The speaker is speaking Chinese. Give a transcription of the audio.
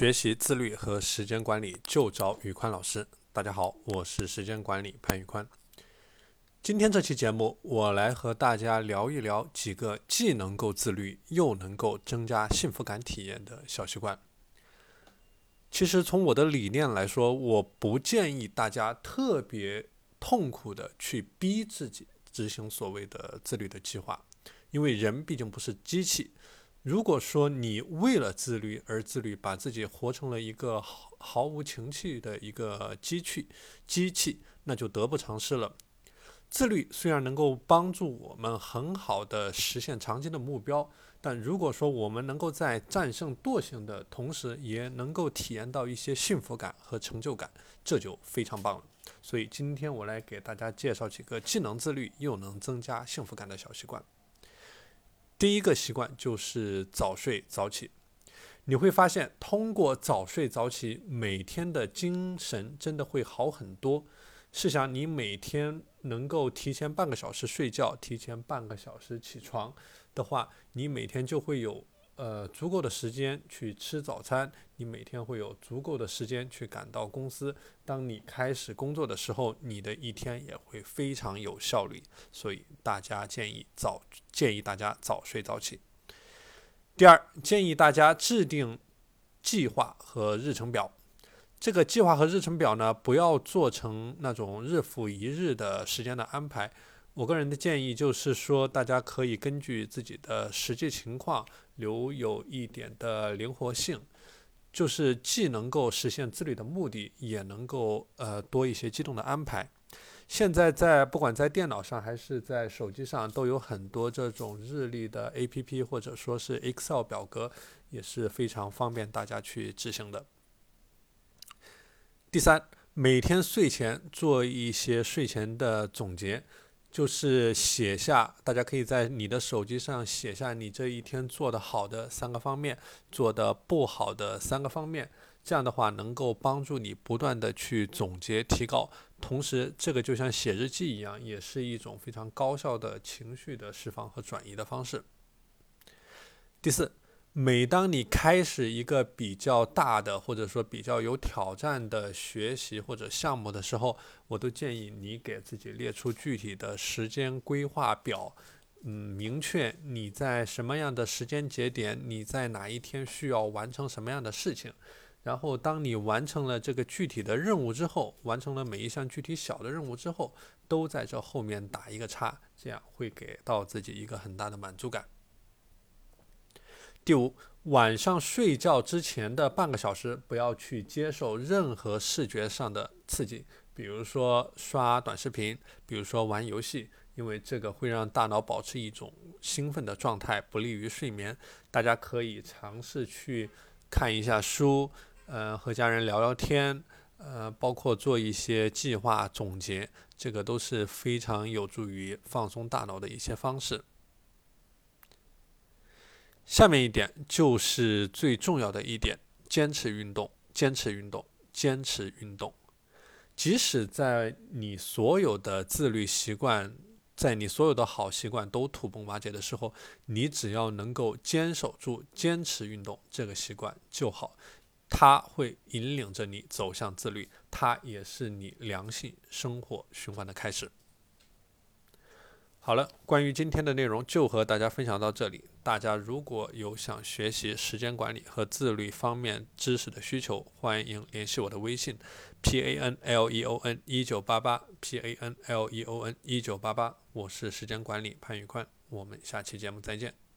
学习自律和时间管理就找宇宽老师。大家好，我是时间管理潘宇宽。今天这期节目，我来和大家聊一聊几个既能够自律又能够增加幸福感体验的小习惯。其实从我的理念来说，我不建议大家特别痛苦的去逼自己执行所谓的自律的计划，因为人毕竟不是机器。如果说你为了自律而自律，把自己活成了一个毫毫无情趣的一个机器，机器，那就得不偿失了。自律虽然能够帮助我们很好的实现长期的目标，但如果说我们能够在战胜惰性的同时，也能够体验到一些幸福感和成就感，这就非常棒了。所以今天我来给大家介绍几个既能自律又能增加幸福感的小习惯。第一个习惯就是早睡早起，你会发现通过早睡早起，每天的精神真的会好很多。试想，你每天能够提前半个小时睡觉，提前半个小时起床的话，你每天就会有。呃，足够的时间去吃早餐，你每天会有足够的时间去赶到公司。当你开始工作的时候，你的一天也会非常有效率。所以大家建议早建议大家早睡早起。第二，建议大家制定计划和日程表。这个计划和日程表呢，不要做成那种日复一日的时间的安排。我个人的建议就是说，大家可以根据自己的实际情况留有一点的灵活性，就是既能够实现自律的目的，也能够呃多一些机动的安排。现在在不管在电脑上还是在手机上，都有很多这种日历的 APP 或者说是 Excel 表格，也是非常方便大家去执行的。第三，每天睡前做一些睡前的总结。就是写下，大家可以在你的手机上写下你这一天做的好的三个方面，做的不好的三个方面。这样的话，能够帮助你不断的去总结提高。同时，这个就像写日记一样，也是一种非常高效的情绪的释放和转移的方式。第四。每当你开始一个比较大的或者说比较有挑战的学习或者项目的时候，我都建议你给自己列出具体的时间规划表，嗯，明确你在什么样的时间节点，你在哪一天需要完成什么样的事情。然后，当你完成了这个具体的任务之后，完成了每一项具体小的任务之后，都在这后面打一个叉，这样会给到自己一个很大的满足感。第五，晚上睡觉之前的半个小时，不要去接受任何视觉上的刺激，比如说刷短视频，比如说玩游戏，因为这个会让大脑保持一种兴奋的状态，不利于睡眠。大家可以尝试去看一下书，呃，和家人聊聊天，呃，包括做一些计划总结，这个都是非常有助于放松大脑的一些方式。下面一点就是最重要的一点：坚持运动，坚持运动，坚持运动。即使在你所有的自律习惯，在你所有的好习惯都土崩瓦解的时候，你只要能够坚守住坚持运动这个习惯就好。它会引领着你走向自律，它也是你良性生活循环的开始。好了，关于今天的内容就和大家分享到这里。大家如果有想学习时间管理和自律方面知识的需求，欢迎联系我的微信：p a n l e o n 一九八八 p a n l e o n 一九八八。我是时间管理潘宇宽，我们下期节目再见。